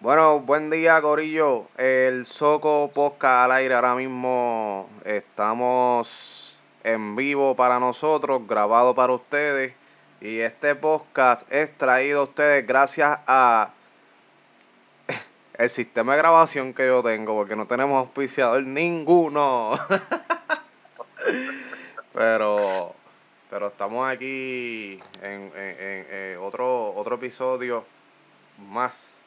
Bueno, buen día, Corillo. El Soco Podcast al aire. Ahora mismo estamos en vivo para nosotros, grabado para ustedes. Y este podcast es traído a ustedes gracias a el sistema de grabación que yo tengo, porque no tenemos auspiciador ninguno. pero, pero estamos aquí en, en- en otro, otro episodio más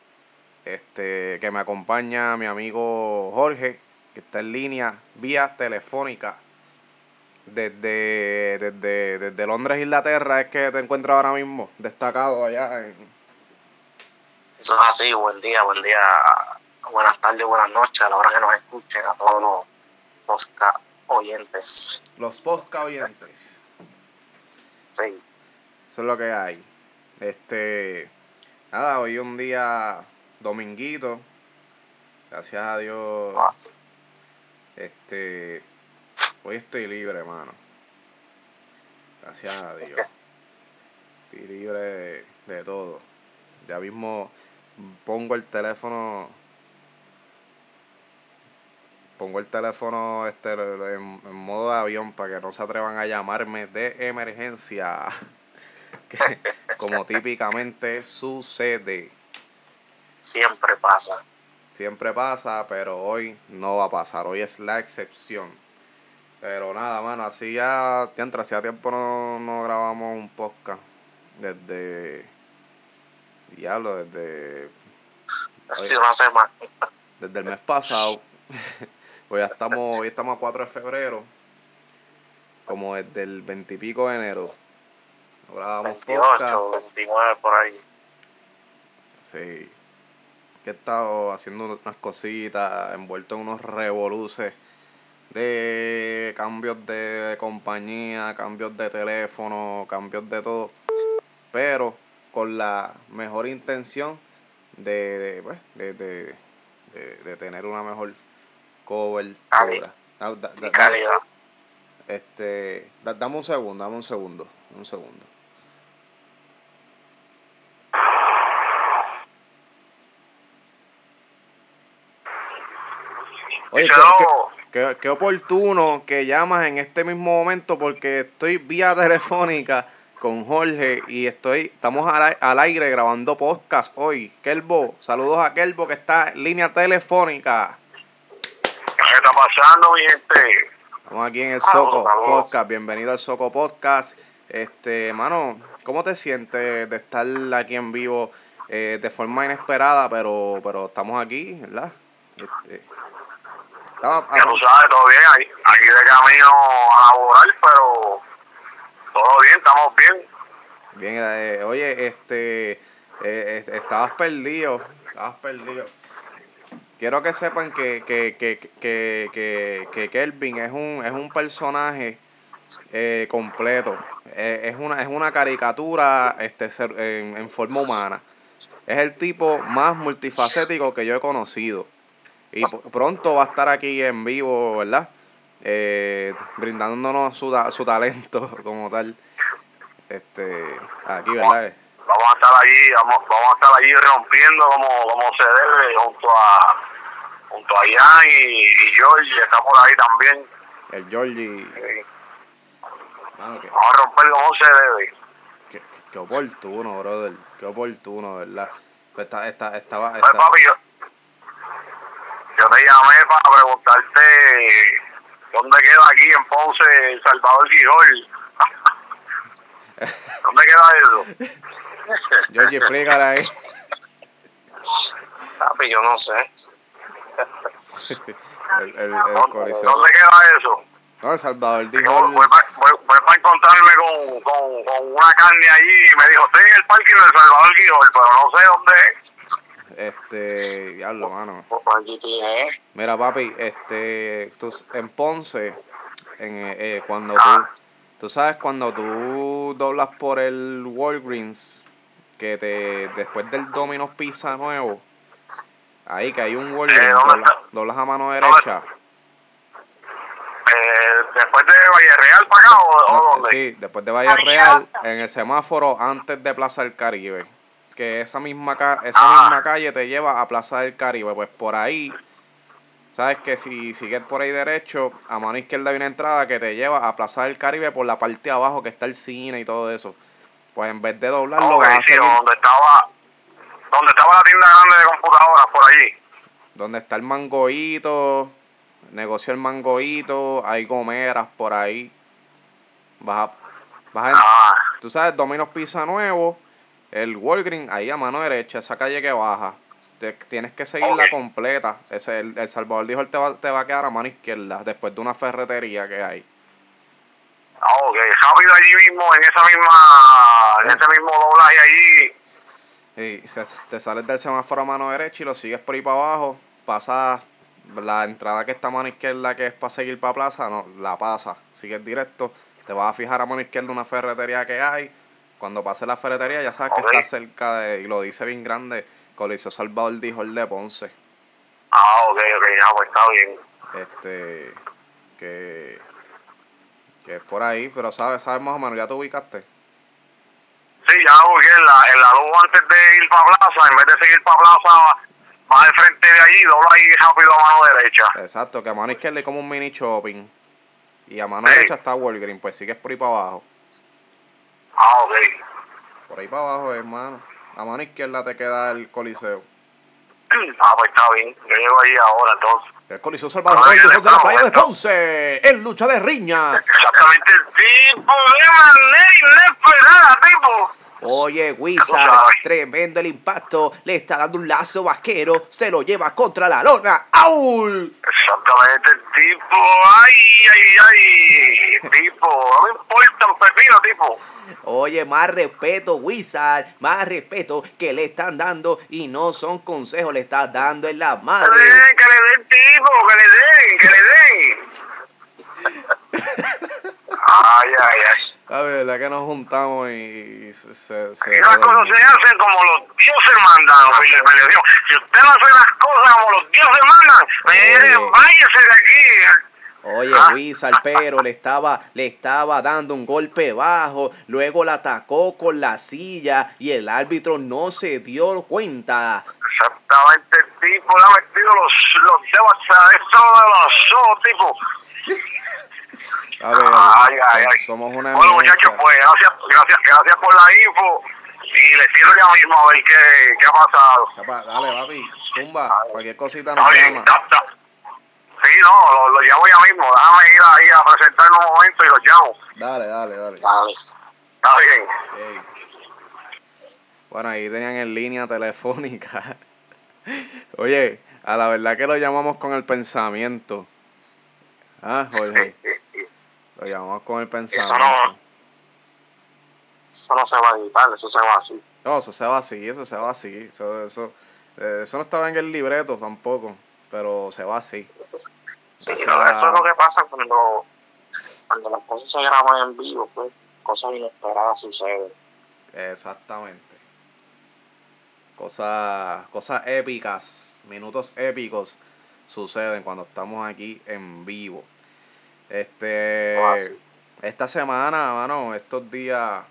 este, que me acompaña mi amigo Jorge, que está en línea vía telefónica. Desde, desde, desde Londres, Inglaterra, es que te encuentras ahora mismo, destacado allá en... Eso es así, buen día, buen día, buenas tardes, buenas noches a la hora que nos escuchen, a todos los podcast oyentes. Los podcast oyentes. Sí, Eso es lo que hay. Este, nada, hoy un día dominguito. Gracias a Dios, este, hoy estoy libre, hermano. Gracias a Dios. Estoy libre de, de todo. Ya mismo pongo el teléfono. Pongo el teléfono este en, en modo de avión para que no se atrevan a llamarme de emergencia. Que, como típicamente sucede. Siempre pasa. Siempre pasa, pero hoy no va a pasar. Hoy es la excepción. Pero nada, mano, así ya, tiempo, hacía tiempo no, no grabamos un podcast. Desde. Diablo, desde. Así una semana. Desde el mes pasado. Hoy ya estamos, hoy estamos a 4 de febrero. Como desde el 20 y pico de enero. No grabamos podcast. 28, 29 por ahí. Sí. Que he estado haciendo unas cositas, envuelto en unos revoluces de cambios de compañía, cambios de teléfono, cambios de todo. Pero con la mejor intención de, de, pues, de, de, de- tener una mejor cobertura. Da- da- da- calidad. este, da- dame un segundo, dame un segundo, un segundo. Oye, qué, Díselo. qué- qué oportuno que llamas en este mismo momento porque estoy vía telefónica con Jorge y estoy, estamos al, al aire grabando podcast hoy. Kelbo, saludos a Kelbo que está en línea telefónica. ¿Qué está pasando, mi gente? Estamos aquí en el Saludos, Soco saludos. Podcast. Bienvenido al Soco Podcast. Este, mano, ¿cómo te sientes de estar aquí en vivo eh, de forma inesperada, pero, pero estamos aquí, ¿verdad? Este, estaba- Ya tú sabes, todo bien, aquí, aquí de camino a laborar, pero todo bien, estamos bien. bien, eh, oye, este, eh, estabas perdido, estabas perdido. Quiero que sepan que, que, que, que, que, que Kelvin es un, es un personaje eh, completo. Eh, es, una, es una caricatura este, ser- en, en forma humana. Es el tipo más multifacético que yo he conocido. Y pronto va a estar aquí en vivo, ¿verdad? Eh, brindándonos su, su talento como tal. Este, aquí, ¿verdad? Vamos a estar allí, vamos, vamos a estar allí rompiendo como, como se debe junto a junto a Ian y, y George, está por ahí también. El Georgie. Mano, qué, Vamos a romper como se debe. qué, qué oportuno, brother. Qué oportuno, ¿verdad? Pues está, está, estaba, Pues, papi, yo, yo te llamé para preguntarte dónde queda aquí en Ponce Salvador Gijol. ¿Dónde queda eso? Georgie, explícale ahí. Papi, yo no sé. el, el, el ¿Dónde, queda eso? No, El Salvador Yo dijo. voy, para voy, voy pa encontrarme con, con, con una carne allí y me dijo, estoy en el parque de Salvador Gijol, pero no sé dónde es. Este, diablo, mano. Mira, papi, este, tú, en Ponce, en, eh, eh, cuando tú, tú sabes cuando tú doblas por el Walgreens, que te, después del Domino's Pizza nuevo, ahí que hay un Walgreens, Eh, ¿dónde doblas, doblas a mano derecha. Eh, después de Valle Real para acá o, o dónde? sí, después de Valle Real, en el semáforo antes de Plaza del Caribe. Que esa misma, ca esa Ah. misma calle te lleva a Plaza del Caribe. Pues por ahí, sabes que si sigues por ahí derecho, a mano izquierda hay una entrada que te lleva a Plaza del Caribe por la parte de abajo que está el cine y todo eso. Pues en vez de doblarlo, Ok, vas a seguir donde estaba, donde estaba la tienda grande de computadoras por allí. donde está el mangoíto, negocio el mangoíto, hay gomeras por ahí. Vas a, vas a- Ah, tú sabes, Domino's Pizza Nuevo, el Walgreens, ahí a mano derecha, esa calle que baja. Te- tienes que seguirla Ok. completa. Ese, el, el Salvador dijo, él te va, te va a quedar a mano izquierda, después de una ferretería que hay. ah, ok, rápido allí mismo, en esa misma, en Eh. ese mismo doblaje allí. Y te sales del semáforo a mano derecha y lo sigues por ahí para abajo, pasas la entrada que está a mano izquierda que es para seguir para plaza, no, la pasas, sigues directo, te vas a fijar a mano izquierda una ferretería que hay, cuando pases la ferretería ya sabes que está cerca de, y lo dice bien grande, Coliseo Salvador dijo el de Ponce, Ah, ok, ok, ya, pues está bien. este, que, que es por ahí, pero sabes, sabes más o menos, ya te ubicaste. Sí, ya lo ubiqué en la, en la luz antes de ir para plaza, en vez de seguir para plaza, va al frente de allí, dobla ahí rápido a mano derecha. Exacto, que a mano izquierda hay como un mini shopping. Y a mano Sí. derecha está Walgreens, pues sigues por ahí para abajo. Ah, ok. Por ahí para abajo, hermano. A mano izquierda te queda el Coliseo. Ah, pues está bien, yo llego ahí ahora entonces. El Coliseo Salvador de la playa de. Ponce. En lucha de riña. Exactamente el tipo de manera inesperada, tipo. Oye, Wizard, tremendo el impacto. Le está dando un lazo vaquero. Se lo lleva contra la lona. ¡Aul! Exactamente el tipo, ay, ay, ay, tipo, no me importa un pepino, tipo. Oye, más respeto, Wizard. Más respeto que le están dando. Y no son consejos, le está dando en la Que madre. le den, que le den, tipo, que le den, que le den. La que nos juntamos y se... se, se cosas se hacen como los dioses mandan. Si usted no hace las cosas como los dioses mandan, mire, Oye. váyase de aquí. Oye, Ah. Wizard, pero le estaba, le estaba dando un golpe bajo, luego la atacó con la silla y el árbitro no se dio cuenta. Exactamente, el tipo le ha metido los, los dedos hasta dentro de los ojos, tipo. A ver, Ay, ay, ay. somos una Bueno, muchachos, pues gracias, gracias, gracias por la info. Y les tiro ya mismo a ver qué, qué ha pasado. Dale, papi, zumba, cualquier cosita nos Está bien, llama. Sí, no, lo, lo llamo ya mismo. Déjame ir ahí a presentarme un momento y lo llamo. Dale, dale, dale. Dale. Está bien. Bueno, ahí tenían en línea telefónica. Oye, a la verdad que lo llamamos con el pensamiento. Ah, Jorge, lo llamamos con el pensamiento. no- Eso no se va a editar, eso se va así. No, eso se va así, eso se va así. Eso, eso, eh, eso no estaba en el libreto tampoco, pero se va así. Sí, Eso no, eso es lo que pasa cuando, cuando las cosas se graban en vivo, pues cosas inesperadas suceden. Exactamente. Cosas, cosas épicas, minutos épicos suceden cuando estamos aquí en vivo. Este, Oh, así. esta semana, mano, estos días,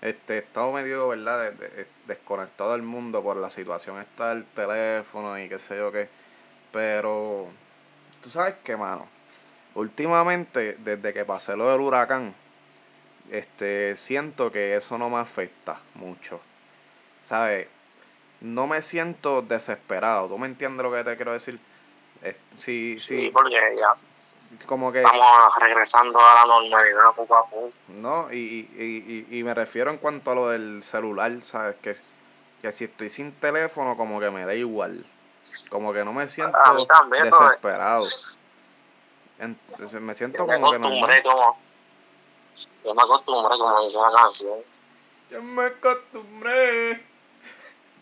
este, he estado medio, ¿verdad? de- de- desconectado del mundo por la situación esta del teléfono y qué sé yo qué. Pero, tú sabes qué, mano. Últimamente, desde que pasé lo del huracán, este, siento que eso no me afecta mucho. ¿Sabes? No me siento desesperado. ¿Tú me entiendes lo que te quiero decir? Sí, Sí, sí, porque ya como que... estamos regresando a la normalidad poco a poco. No, y, y, y, y me refiero en cuanto a lo del celular, ¿sabes? Que, que si estoy sin teléfono, como que me da igual. Como que no me siento desesperado. En- me siento Yo me como que acostumbré como... Yo me acostumbré como dice la canción. Yo me acostumbré.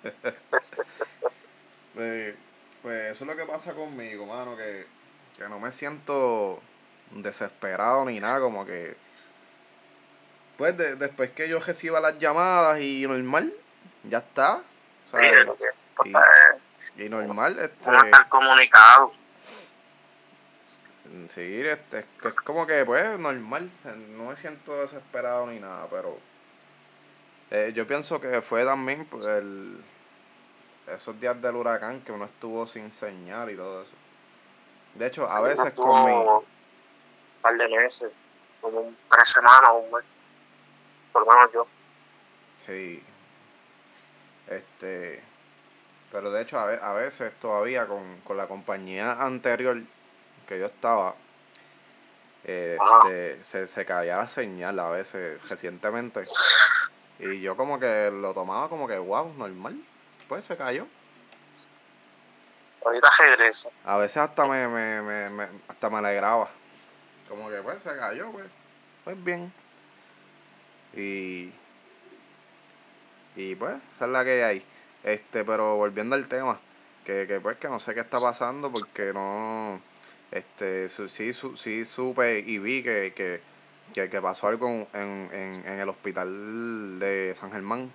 pues, eso es lo que pasa conmigo, mano, que, que no me siento desesperado ni nada, como que... Pues de- después que yo reciba las llamadas y normal, ya está. Sí, ¿sabes? lo que importa es Y normal, uno este... estar comunicado. Sí, este, es que es como que, pues, normal. no me siento desesperado ni nada, pero. Eh, yo pienso que fue también el, esos días del huracán que uno estuvo sin señal y todo eso. De hecho, a Sí, veces con mi... Un par de meses, como tres semanas, un mes. Por lo menos yo. Sí. Este. Pero de hecho, a, ve- a veces todavía con, con la compañía anterior que yo estaba, este, se, se caía la señal a veces recientemente. Y yo como que lo tomaba como que, wow, normal. Pues se cayó. Ahorita regresa. A veces hasta me, me, me, me- hasta me alegraba. Como que pues se cayó, pues. Pues bien. Y. Y pues, esa es la que hay. Este, pero volviendo al tema, que, que pues que no sé qué está pasando porque no. Este, su- sí, su- sí supe y vi que, que, que, que pasó algo en, en, en el hospital de San Germán.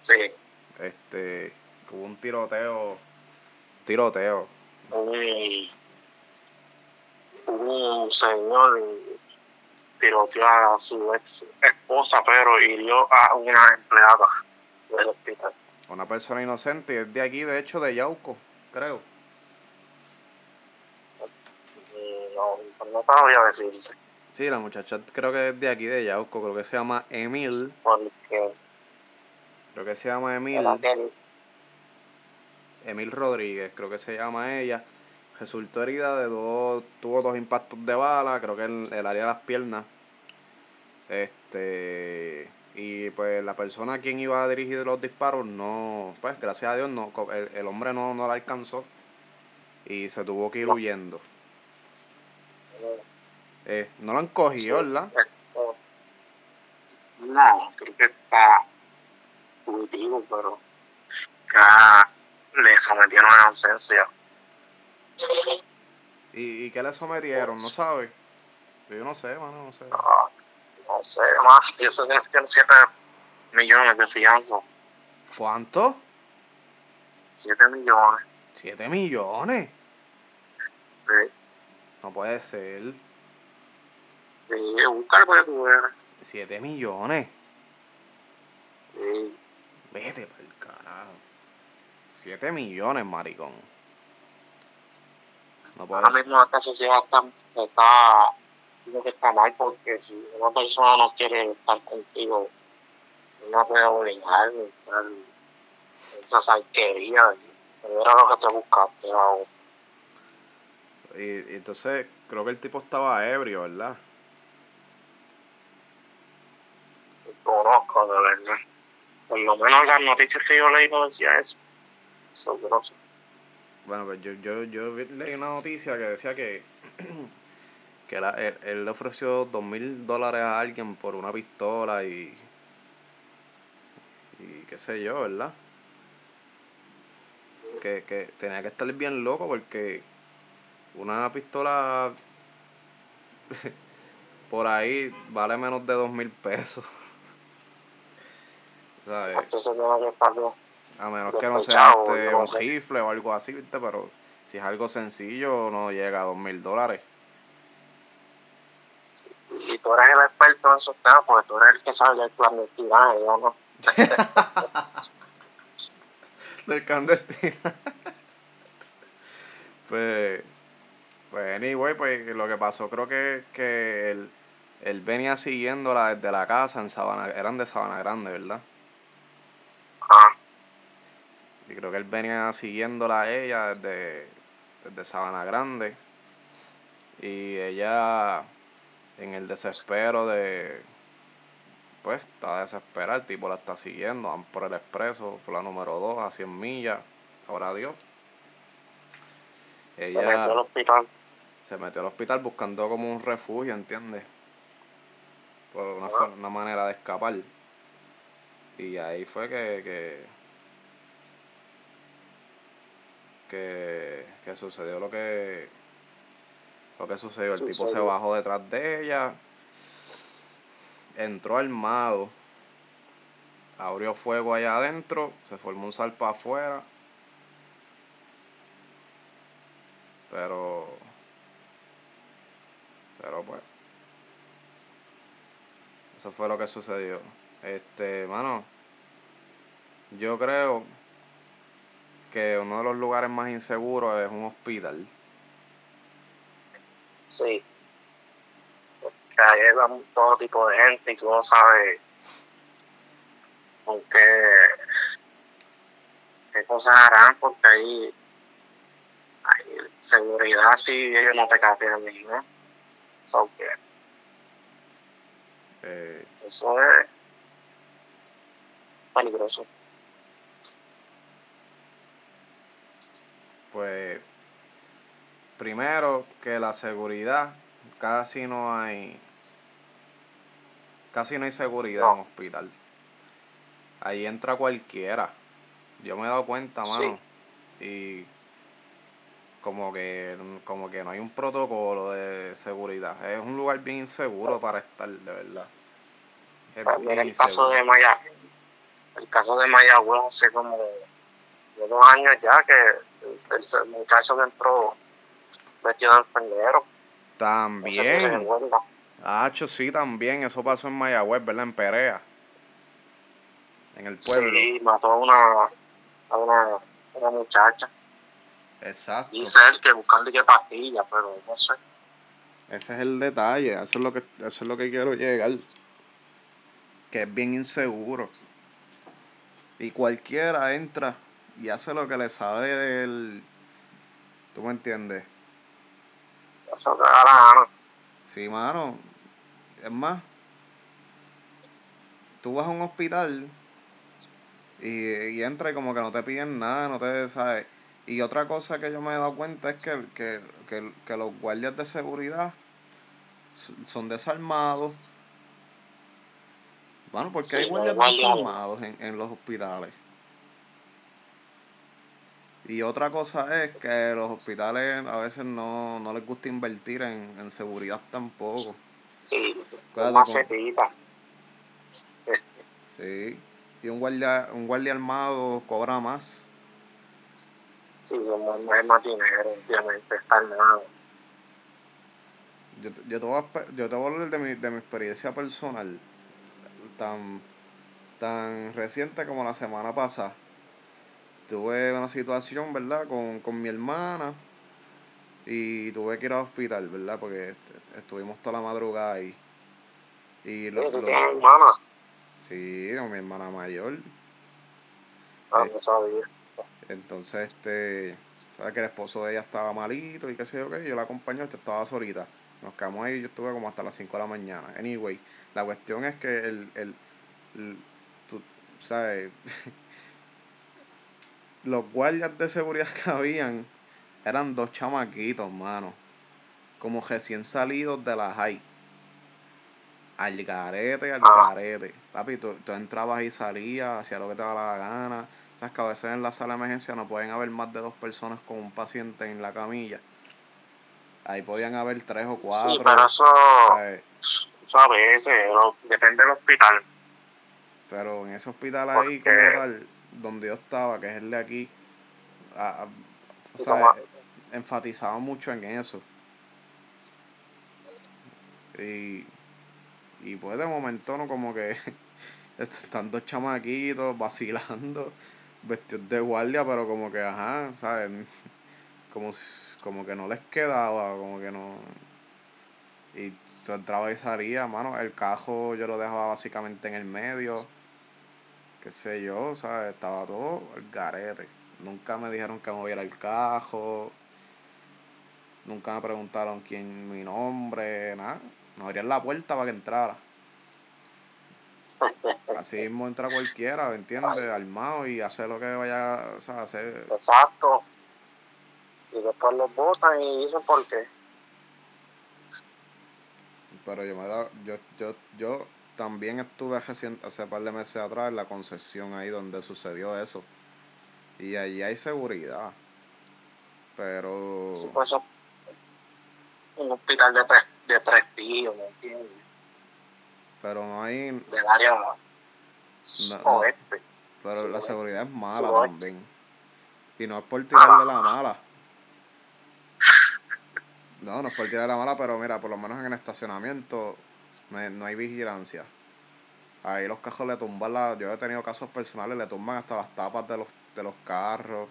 Sí. Este, hubo un tiroteo. Tiroteo. Un, un señor tiroteó a su ex esposa, pero hirió a una empleada del hospital. Una persona inocente es de aquí, de hecho, de Yauco, creo. No, no te lo voy a decir, Sí, la muchacha creo que es de aquí, de Yauco, creo que se llama Emil. porque Creo que se llama Emil. Emil Rodríguez, creo que se llama ella. Resultó herida de dos, tuvo dos impactos de bala, creo que en el área de las piernas. Este, y pues la persona a quien iba a dirigir los disparos no, pues gracias a Dios no, el, el hombre no, no la alcanzó y se tuvo que ir huyendo. Eh, no lo han cogido, ¿verdad? esto- no, creo que está fugitivo, pero ya le sometieron a ausencia. ¿Y, y qué le sometieron? ¿No sabe? Yo no sé, mano, no sé. Ah, no sé, más, yo sé que tiene 7 millones de fianza. ¿Cuánto? 7 millones. ¿Siete millones? Sí, No puede ser. sí, buscar tú eres. ¿Siete millones? Sí, Vete pa'l carajo. 7 millones, maricón. No ahora mismo esta sociedad está, está, digo que está mal porque si una persona no quiere estar contigo, no puede obligar a estar en esa salquería. Era lo que te buscaste ahora. Y, y entonces, creo que el tipo estaba ebrio, ¿verdad? Te conozco de verdad. Por lo menos las noticias que yo leí no decía eso. Eso. Bueno, pues yo, yo, yo leí una noticia que decía que, que la- él, él le ofreció dos mil dólares a alguien por una pistola y. y qué sé yo, ¿verdad? Que, que tenía que estar bien loco porque una pistola por ahí vale menos de dos mil pesos. ¿Sabes? Entonces que estar bien. A menos que no sea este, no un sé. rifle o algo así, ¿viste? Pero si es algo sencillo, no llega a dos mil dólares. Y tú eres el experto en esos temas porque tú eres el que sabe el clandestinaje, yo no. Del clandestino. pues, pues, anyway, pues lo que pasó, creo que, que él, él venía siguiéndola desde la casa en Sabana, eran de Sabana Grande, ¿verdad? Y creo que él venía siguiéndola a ella desde, desde Sabana Grande. Y ella, en el desespero de. Pues está desesperada, el tipo la está siguiendo. Van por el expreso, por la número 2, a 100 millas. Ahora Dios. se metió al Ella hospital. se metió al hospital buscando como un refugio, ¿entiendes? Por una, una manera de escapar. Y ahí fue que, que, que, que sucedió lo que lo que sucedió. El tipo se bajó detrás de ella, entró armado, abrió fuego allá adentro, se formó un salpa afuera. Pero, pero pues, eso fue lo que sucedió. Este, mano, yo creo que uno de los lugares más inseguros es un hospital. Sí. Porque ahí van todo tipo de gente y tú no sabes con qué, qué cosas harán, porque ahí hay seguridad si ellos no te castigan nada. So Eh, eso es peligroso. pues, primero que la seguridad, casi no hay, casi no hay seguridad en No. hospital. Ahí entra cualquiera. Yo me he dado cuenta, Sí. mano. Y como que, como que no hay un protocolo de seguridad. Es un lugar bien inseguro para estar, de verdad. Es Pues el inseguro. de Maya, el caso de Mayagüez hace como unos años ya que el, el muchacho que entró vestido de enfermero. No También. recuerda. Hacho, sí, también. Eso pasó en Mayagüez, ¿verdad? En Perea. En el pueblo. Sí, mató a una, a una, una muchacha. Exacto. Dice él que buscando que pastilla, pero no sé. Ese es el detalle. Eso es lo que, eso es lo que quiero llegar. Que es bien inseguro. Y cualquiera entra y hace lo que le sabe del... ¿Tú me entiendes? Eso te da la gana. Sí, mano. Es más, tú vas a un hospital y, y entras y como que no te piden nada, no te sabes. Y otra cosa que yo me he dado cuenta es que, que, que, que los guardias de seguridad son desarmados. Bueno, porque Sí, hay guardias desarmados en, en los hospitales. Y otra cosa es que los hospitales a veces no, no les gusta invertir en, en seguridad tampoco. Sí, macetita. Sí. Y un guardia, un guardia armado cobra más. Sí, somos más, más dinero, obviamente, está armado. Yo, yo, te voy a, yo te voy a hablar de mi, de mi experiencia personal. Tan, tan reciente como la semana pasada. Tuve una situación, ¿verdad? Con, con mi hermana. Y tuve que ir al hospital, ¿verdad? Porque est- estuvimos toda la madrugada ahí. Y lo, ¿Tú tienes hermana? sí, con mi hermana mayor. Ah, Eh. no sabía. Entonces, este, sabes que el esposo de ella estaba malito y qué sé yo qué, yo la acompañé, este estaba solita. Nos quedamos ahí, yo estuve como hasta las 5 de la mañana. Anyway, la cuestión es que el, el, el- tú sabes, los guardias de seguridad que habían eran dos chamaquitos, mano, como recién salidos de la high. Al garete, al garete. Papi, tú, tú entrabas y salías, hacía lo que te daba la gana. Sabes que a veces en la sala de emergencia no pueden haber más de dos personas con un paciente en la camilla. Ahí podían haber tres o cuatro. Sí, pero eso, eso a veces, lo- depende del hospital. Pero en ese hospital ahí, como tal, donde yo estaba, que es el de aquí, enfatizaba mucho en eso. Y, y pues de momento, ¿no? Como que están dos chamaquitos vacilando, vestidos de guardia, pero como que, ajá, ¿sabes? Como, si- como que no les quedaba, como que no... Y yo entraba y salía, mano, el cajo yo lo dejaba básicamente en el medio, qué sé yo, ¿sabes? Estaba todo el garete. Nunca me dijeron que moviera el cajo, nunca me preguntaron quién mi nombre, nada. Me abrían la puerta para que entrara. Así mismo entra cualquiera, ¿me entiendes? Armado y hace lo que vaya o sea, hacer. Exacto. Y después los botan y dicen por qué. Pero yo me da, yo, yo, yo también estuve recién, hace par de meses atrás en la concesión ahí donde sucedió eso. Y allí hay seguridad. Pero Sí, pues eso un hospital de, pre- de prestigio, ¿me entiendes? pero no hay Del área no. oeste. pero Sí, la seguridad es mala Sí, también. Y no es por tirarle la mala. No, no es por tirarle la mala, pero mira, por lo menos en el estacionamiento no hay, no hay vigilancia. Ahí los cajos le tumban la, yo he tenido casos personales, le tumban hasta las tapas de los, de los carros.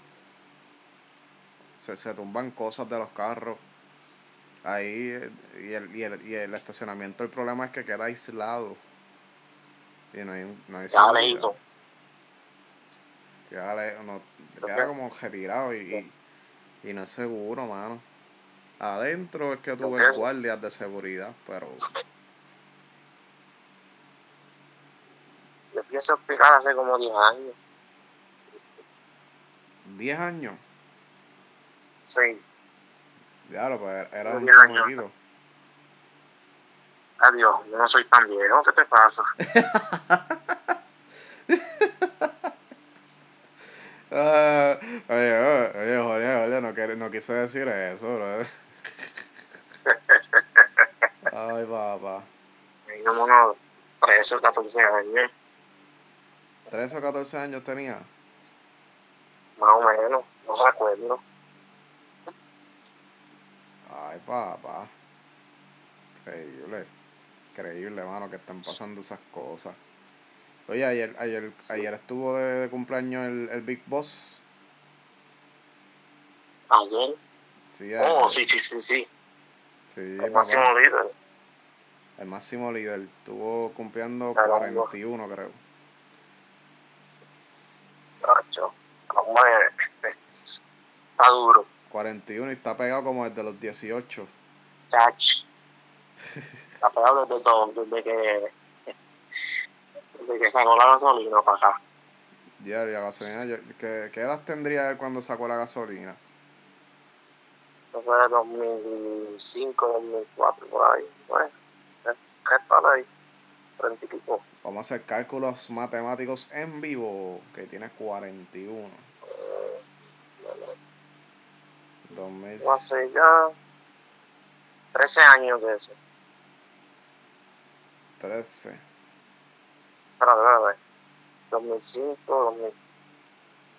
Se, se tumban cosas de los carros. Ahí, y el, y el, y el estacionamiento, el problema es que queda aislado. Y no hay, no hay. Queda, no- queda que- como retirado y, y, y no es seguro, mano. Adentro es que ves que- guardias de seguridad, pero Yo pienso explicar hace como 10 años. 10 años, Sí. ya pues era un 10 años. chamaquito. Adiós, yo no soy tan viejo. ¿Qué te pasa? Ah, oye, oye, oye, Jorge, no, no quise decir eso, bro. Ay, papá. Tengo unos 13 o 14 años, 13 o 14 años tenía. más o menos. No recuerdo. Ay, papá. Increíble. Increíble, mano, que están pasando esas cosas. Oye, ayer, ayer, Sí. ayer estuvo de, de cumpleaños el, el Big Boss. Ayer. Sí, Oh, ayer. sí, sí, sí, sí. Sí, El máximo líder. El máximo líder. Estuvo cumpliendo Caramba. 41, creo. Nacho. Hombre, está duro. 41 y está pegado como desde los 18. Chach. Está pegado desde todo, desde que, desde que sacó la gasolina para acá. Diario, gasolina. yo- ¿qué, ¿Qué edad tendría él cuando sacó la gasolina? Eso fue de 2005, 2004, por ahí. Bueno, ¿qué tal ahí? Treinta y pico. Vamos a hacer cálculos matemáticos en vivo. Que tiene 41. Eh, 2000. no hace ya 13 años de eso. 13. Espérate, espérate. 2005, 2000.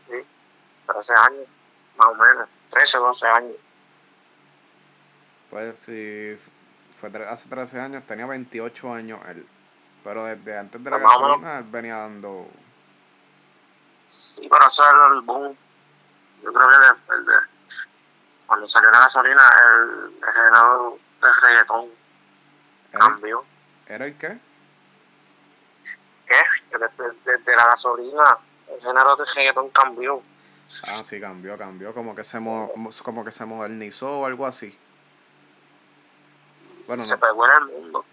Sí, 13 años, más o menos. 13, 12 años. Pues si fue hace 13 años, tenía 28 años él. Pero desde antes de la Pues gasolina, él venía dando. Sí, pero eso era el boom. Yo creo que de, cuando salió la gasolina, el, el género de reggaetón ¿Era, cambió. ¿Era el qué? ¿Qué? Que desde, desde la gasolina, el género de reggaetón cambió. Ah, sí, cambió, cambió. Como que se, mo- como que se modernizó o algo así. Bueno, se no, pegó en el mundo.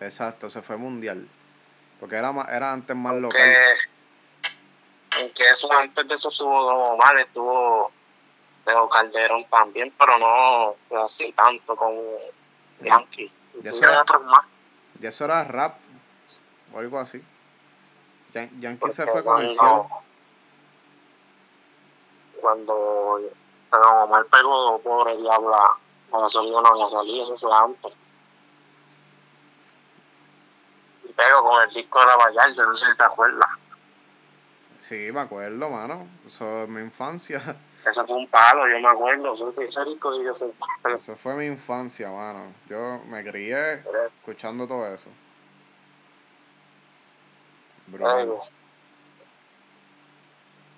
exacto, se fue mundial. Porque era, era antes más local. Que, aunque eso antes de eso estuvo como mal, estuvo Teo Calderón también, pero no así tanto como Yankee. Y eso era- otros más. Y eso era rap o algo así. Yan- Yankee se fue comercial. Cuando Pedro Omar pegó, pobre diabla, la gasolina no había salido, eso fue antes. Pegó con el disco de la Vallarta, no sé si te acuerdas. Sí, me acuerdo, mano. Eso es mi infancia. Ese fue un palo, yo me acuerdo. Ese disco sí que fue un palo. Eso fue mi infancia, mano. Yo me crié escuchando todo eso. Luego,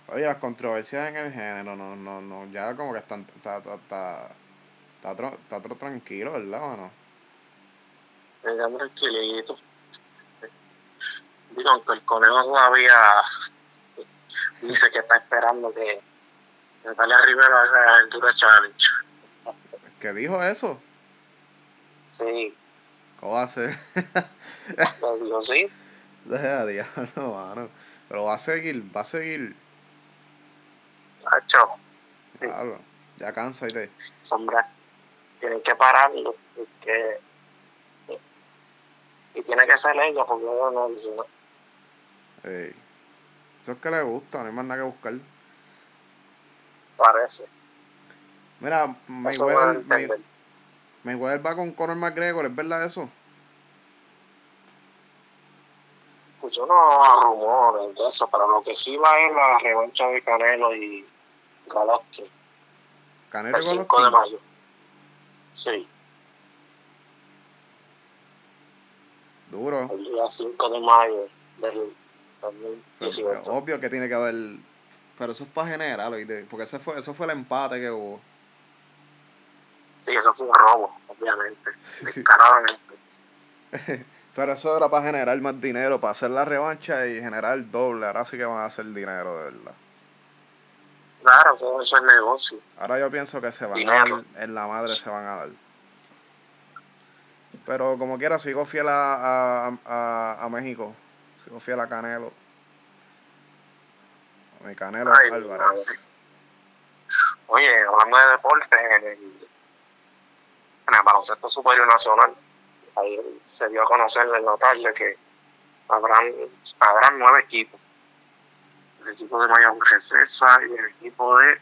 Oye, las controversias en el género, no, no, no, ya como que están, está, está, está, está, está tranquilo, ¿verdad, mano? ya tranquilito. Digo, aunque el conejo todavía dice que está esperando que Natalia Rivera haga el Dura Challenge. ¿Qué dijo eso? Sí, ¿Cómo ser? le digo sí. Deja de diablo, mano. Pero va a seguir, va a seguir. Hacho, Diablo. Ya cansa y te. sombra, tienen que pararlo. Porque, y tiene que ser ella, porque no dice no. Ey. Eso es que le gusta, no hay más nada que buscar. Parece. Mira, Mayweather, May- entender. Mayweather va con Conor McGregor, ¿es verdad eso? Escuché unos rumores de eso, pero lo que sí va es la revancha de Canelo y Golovkin Canelo el y 5 de mayo. Sí, Duro. el día 5 de mayo. del 2018. obvio que tiene que haber. Pero eso es para general, ¿oíste? porque ese fue, eso fue el empate que hubo. Sí, eso fue un robo, obviamente. Descaradamente. Pero eso era para generar más dinero, para hacer la revancha y generar doble. Ahora sí que van a hacer dinero, de verdad. Claro, todo eso es negocio. Ahora yo pienso que se van a dar, en la madre se van a dar. Pero como quiera, sigo fiel a, a, a, México. Sigo fiel a Canelo. A mi Canelo Álvarez. Oye, hablando de deporte, en el, en el baloncesto superior nacional, ahí se dio a conocer en la tarde que habrán, habrán nueve equipos. El equipo de Mayagüez César y el equipo de,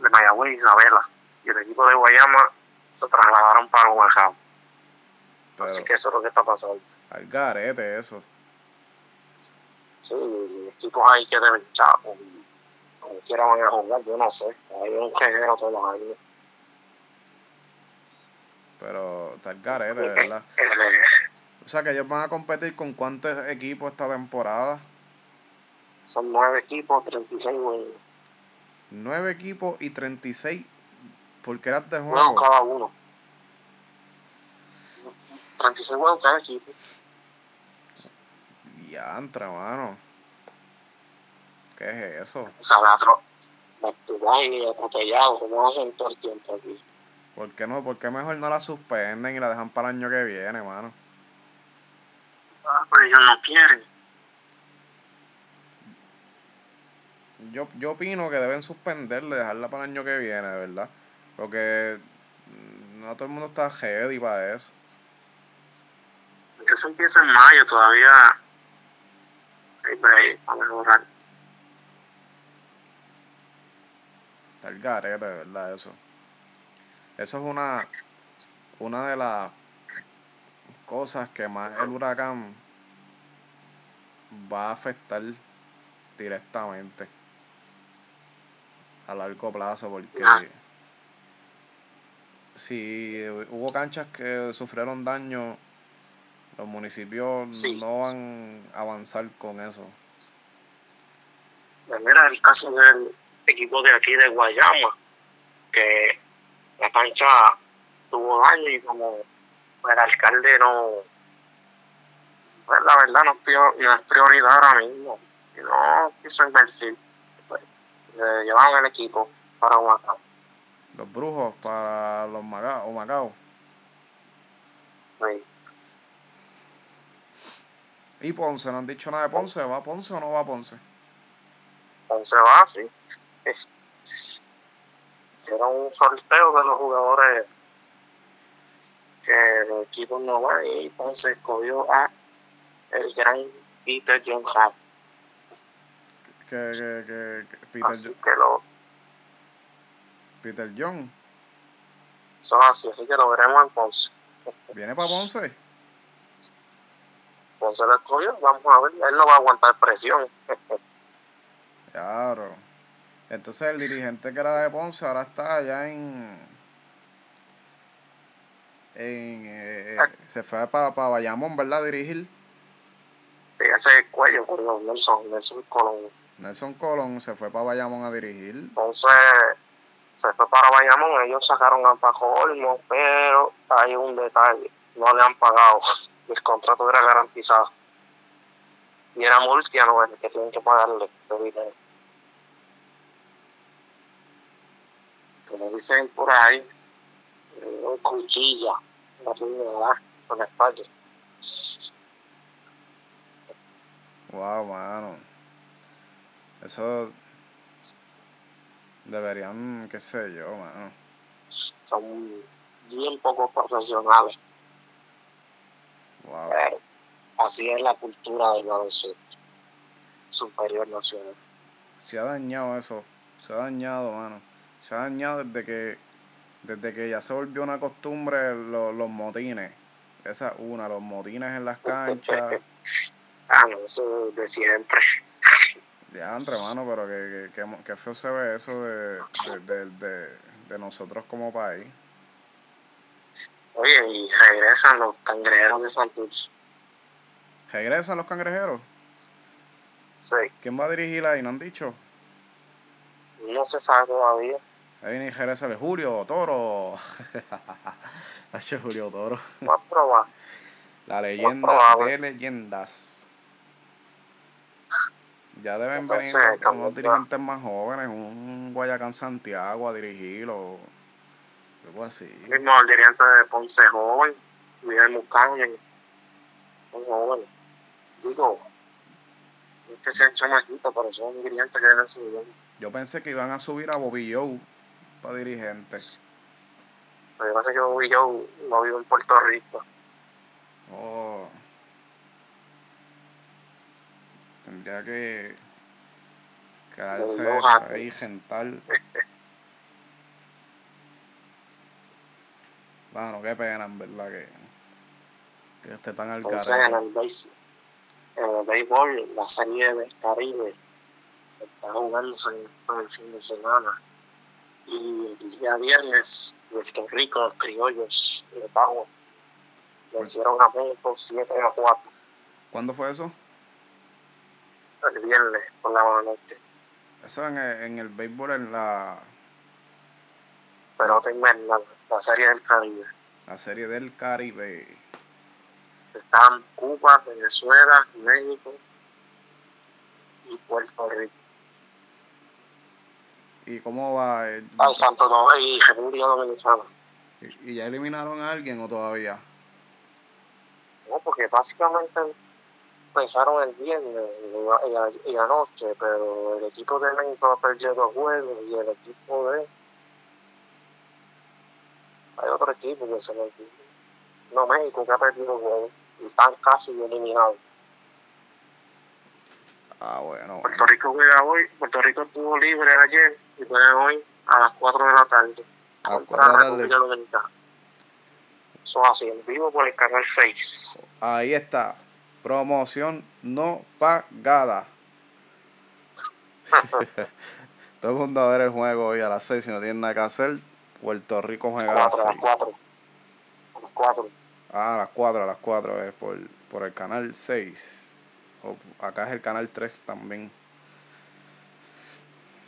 de Mayagüez Isabela. Y el equipo de Guayama se trasladaron para Guajama. Así que eso es lo que está pasando. Al garete eso. Sí, equipos ahí que deben chavos. Como quiera van a jugar, yo no sé. Hay un genero todos los años. Pero está el garete, ¿verdad? o sea que ellos van a competir con cuántos equipos esta temporada. Son nueve equipos, 36 juegos. Nueve equipos y 36 porque eras de juego. Juegos cada uno. 36 juegos cada equipo. Diantra, mano. ¿Qué es eso? O sea, la y atropellado, como hacen todo el tiempo aquí. ¿Por qué no? ¿Por qué mejor no la suspenden y la dejan para el año que viene, mano? Ah, pues ellos no quieren. Yo, yo opino que deben suspenderle, dejarla para el año que viene, de verdad. Porque no todo el mundo está ready para eso. Eso empieza en mayo, todavía mejorar. Está el garete, ¿verdad? Eso. Eso es una, una de las cosas que más el huracán va a afectar directamente a largo plazo porque si hubo canchas que sufrieron daño, los municipios no van a avanzar con eso. Pues mira el caso del equipo de aquí de Guayama, que la cancha tuvo daño y como el alcalde no, pues la verdad no, es prioridad ahora mismo, y no quiso invertir, pues, llevaron el equipo para Guayama los brujos para los Macao, Macao. ¿Y Ponce? ¿No han dicho nada de Ponce? ¿Va Ponce o no va Ponce? Ponce va, sí. Hicieron un sorteo de los jugadores que el equipo no va y Ponce escogió a el gran Peter John Hart. Que, que, que, Peter Así que lo Peter John. Son así, así que lo veremos en Ponce. ¿Viene para Ponce? Ponce lo escogió, vamos a ver, él no va a aguantar presión. claro. Entonces el dirigente que era de Ponce ahora está allá en... en eh, eh, se fue para pa Bayamón, ¿verdad? dirigir. Sí, ese cuello, perdón, Nelson, Nelson Colón. Nelson Colón se fue para Bayamón a dirigir. Entonces se fue para Bayamón, ellos sacaron a Paco Olmo, pero hay un detalle, no le han pagado, el contrato era garantizado. Y era Multiano el que tienen que pagarle este dinero. Como dicen por ahí, un cuchilla, la primera, con la espalda. Wow, mano. Eso Deberían, qué sé yo, mano. Son bien pocos profesionales. Wow. así es la cultura del baloncesto superior nacional. Se ha dañado eso, se ha dañado, mano. Se ha dañado desde que desde que ya se volvió una costumbre los, los motines. Esa es una, los motines en las canchas. ah, no, eso de siempre. Ya, entre mano, pero que, que, que, feo se ve eso de, de, de, de, nosotros como país. Oye, y regresan los cangrejeros de Santos. ¿Regresan los cangrejeros? Sí, ¿Quién va a dirigir ahí? ¿No han dicho? no se sabe todavía. Ahí viene y regresa el Julio Toro. Hacho, Julio Toro. Más probable. La leyenda de leyendas. Ya deben Entonces, venir unos dirigentes más jóvenes, un Guayacán Santiago a dirigirlo. Algo así. Mismo el dirigente de Ponce joven, Miguel Mucaña, un joven. Digo, es que sean chamaquitos, pero son dirigentes que vienen subiendo. Yo pensé que iban a subir a Bobby Joe para dirigente. Lo que pasa es que Bobby yo no vivo en Puerto Rico. Oh. Tendría que quedarse Joe ahí gental. Bueno, qué pena, en verdad, que, que esté tan al Entonces, en el, béis- en el béisbol, la serie del Caribe está jugándose todo el fin de semana. Y el día viernes, Puerto Rico, los criollos de Pavo, vencieron a México 7 a 4 ¿Cuándo fue eso? el viernes por la noche. Eso en el, en el béisbol, en la, Pero tengo la, la serie del Caribe. la serie del Caribe. Están Cuba, Venezuela, México y Puerto Rico. ¿Y cómo va? Eh, Ay, Santo Domingo y República Dominicana. ¿Y ya eliminaron a alguien o todavía? No, porque básicamente empezaron el viernes y, anoche, pero el equipo de México ha perdido dos juegos y el equipo de... Hay otro equipo que se olvidó. No, México que ha perdido juegos y están casi eliminados. Ah, bueno. Puerto Rico juega hoy, Puerto Rico estuvo libre ayer y juega hoy a las 4 de la tarde A contra 4 de la. República Dominicana. Eso así, en vivo por el canal 6. Ahí está. Promoción no pagada. Todo el mundo a ver el juego hoy a las 6 si no tienen nada que hacer. Puerto Rico juega a las 4, a las 6. 4. A las 4. Ah, a las 4, a las 4 es por, por el canal 6. O, acá es el canal 3 también.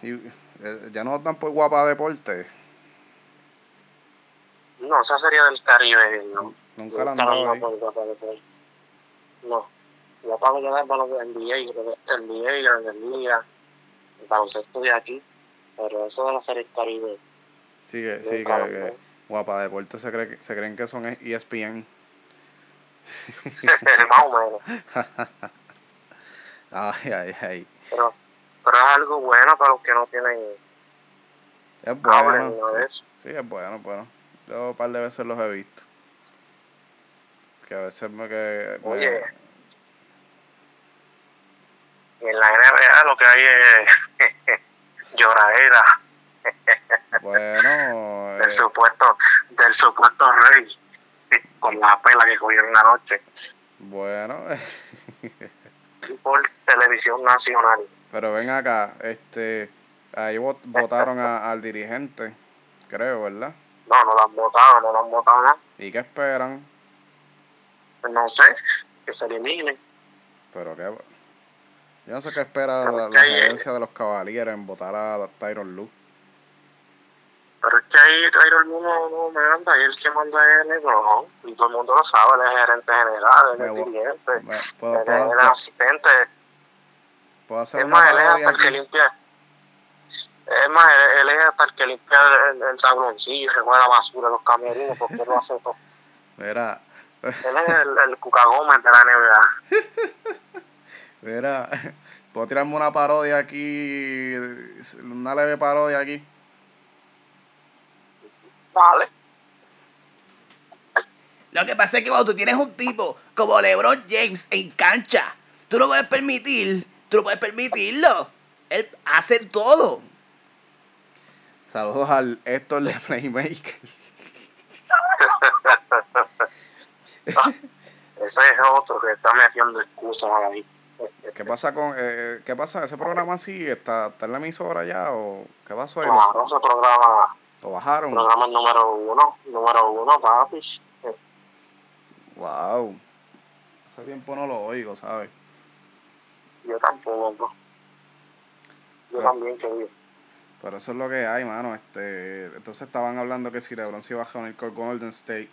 Y, eh, ya no dan por guapa deporte. No, esa sería del Caribe. No, Nunca la han dado la ahí. por Guapa de Puerto. No. Guapa lo que da es para los NBA, NBA, Grandes Ligas, baloncesto de aquí. Pero eso de la serie Caribe. Sí, nunca lo que, que guapa deporte se, cree, que- se creen que son ESPN. Más o menos. ay, ay, ay. Pero, pero es algo bueno para los que no tienen Es bueno. nada de eso. Sí, es bueno, bueno. Yo un par de veces los he visto. Que a veces me que me- Oye. Y en la NBA lo que hay es lloradera bueno, del supuesto, del supuesto rey con la pela que cogieron anoche bueno, por televisión nacional. pero ven acá, este, ahí vot- votaron a- al dirigente, creo, ¿verdad? No, no lo han votado, no lo han votado nada. ¿Y qué esperan? No sé, que se eliminen. Pero qué, yo no sé qué espera la, la gerencia de los caballeros en votar a Tyron Lue. Pero es que ahí Tyron Lue no, no manda, y el que manda es LeBron. Y todo el mundo lo sabe, él es gerente general, él Me es dirigente, Me- ¿Puedo, él es el asistente. puedo hacer Es más, él es hasta el que limpia. Es más, él, es hasta el que limpia el, el tabloncillo y la basura, los camerinos, porque él lo hace todo. Mira, Él es el, el Cuca Gómez de la NBA. mira, puedo tirarme una parodia aquí, una leve parodia aquí. Lo que pasa es que cuando tú tienes un tipo como LeBron James en cancha, tú no puedes permitir, tú no puedes permitirlo. Él hace todo. Saludos al Héctor de Playmaker. Ese es otro que está metiendo excusas ahí. ¿Qué pasa con, eh, qué pasa? ¿Ese programa sigue? ¿Está, está en la emisora ya o qué pasó ahí? Claro, ese programa, ¿Lo bajaron? programa número uno, número uno, papi. Wow. Hace tiempo no lo oigo, ¿sabes? Yo tampoco. Yo Ah. también quería. Pero eso es lo que hay, mano. Este, entonces estaban hablando que si LeBron se iba a reunir con Golden State,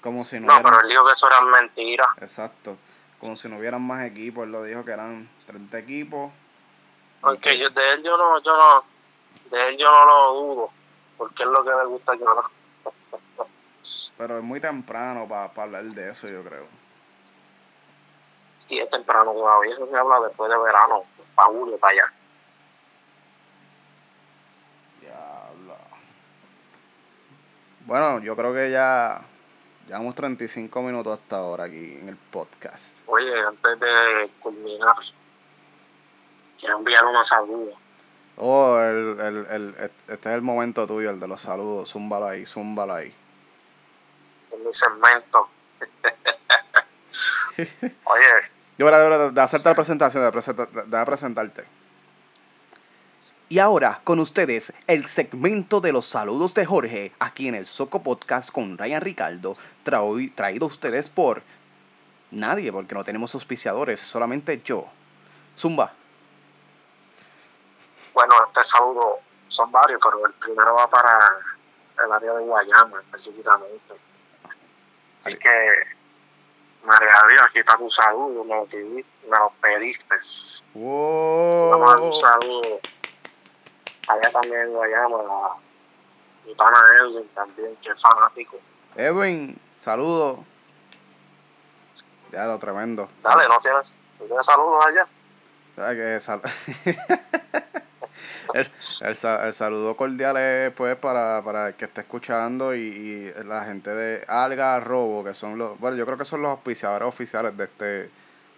como si no, No, hubieran, pero él dijo que eso era mentira. exacto, como si no hubieran más equipos. Él lo dijo que eran 30 equipos. Porque que- yo, de él yo no, yo no, de él yo no lo dudo. Porque es lo que le gusta yo no. pero es muy temprano para hablar de eso, yo creo. Si es temprano todavía, eso se habla después de verano, para julio, para allá. Diablo. Bueno, yo creo que ya llevamos 35 minutos hasta ahora aquí en el podcast. Oye, antes de culminar, quiero enviar una saludo. Oh, el, el, el, este es el momento tuyo, el de los saludos. Zúmbalo ahí, zúmbalo ahí. en mi segmento. Oye, Yo voy a de, de hacerte la presentación, de, presenta- de- presentarte. Y ahora, con ustedes, el segmento de los saludos de Jorge, aquí en el Soco Podcast con Ryan Ricardo, traído a ustedes por nadie, porque no tenemos auspiciadores, solamente yo. Zumba. Bueno, este saludo son varios, pero el primero va para el área de Guayama específicamente. Así que, María Dios, aquí está tu saludo, me lo pediste. Me lo pediste. Vamos a dar Wow. un saludo allá también en Guayama, a mi pana Edwin también, que es fanático. Edwin, saludos. Ya lo tremendo. Dale, ¿no tienes, ¿no tienes saludos allá? ¿Sabes qué? Sal- el, el el saludo cordial es pues para, para el que esté escuchando y, y la gente de Alga Robo, que son los, bueno, yo creo que son los auspiciadores oficiales de este, de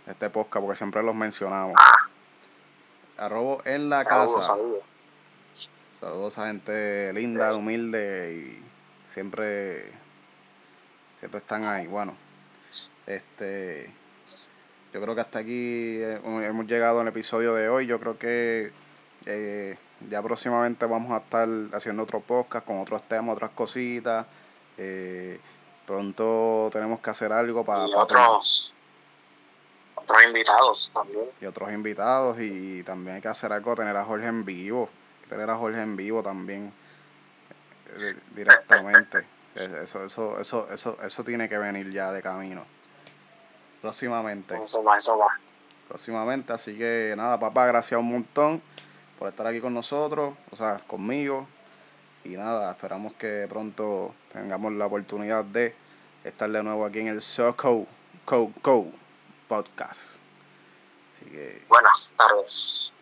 este podcast, porque siempre los mencionamos. Arrobo en la casa. saludos. Saludos a gente linda, humilde y siempre, siempre están ahí. Bueno, este, yo creo que hasta aquí eh, hemos llegado al episodio de hoy. Yo creo que eh, ya próximamente vamos a estar haciendo otro podcast con otros temas, otras cositas. Eh, pronto tenemos que hacer algo para, y otros, otros invitados también. y otros invitados y también hay que hacer algo, tener a Jorge en vivo, tener a Jorge en vivo también eh, directamente. Eh, Eso, eso, eso, eso, eso tiene que venir ya de camino. Próximamente, Eso va, eso va. próximamente. Así que nada, papá, gracias un montón por estar aquí con nosotros, o sea, conmigo. Y nada, esperamos que pronto tengamos la oportunidad de estar de nuevo aquí en el Soco Co Co podcast. Así que Buenas tardes.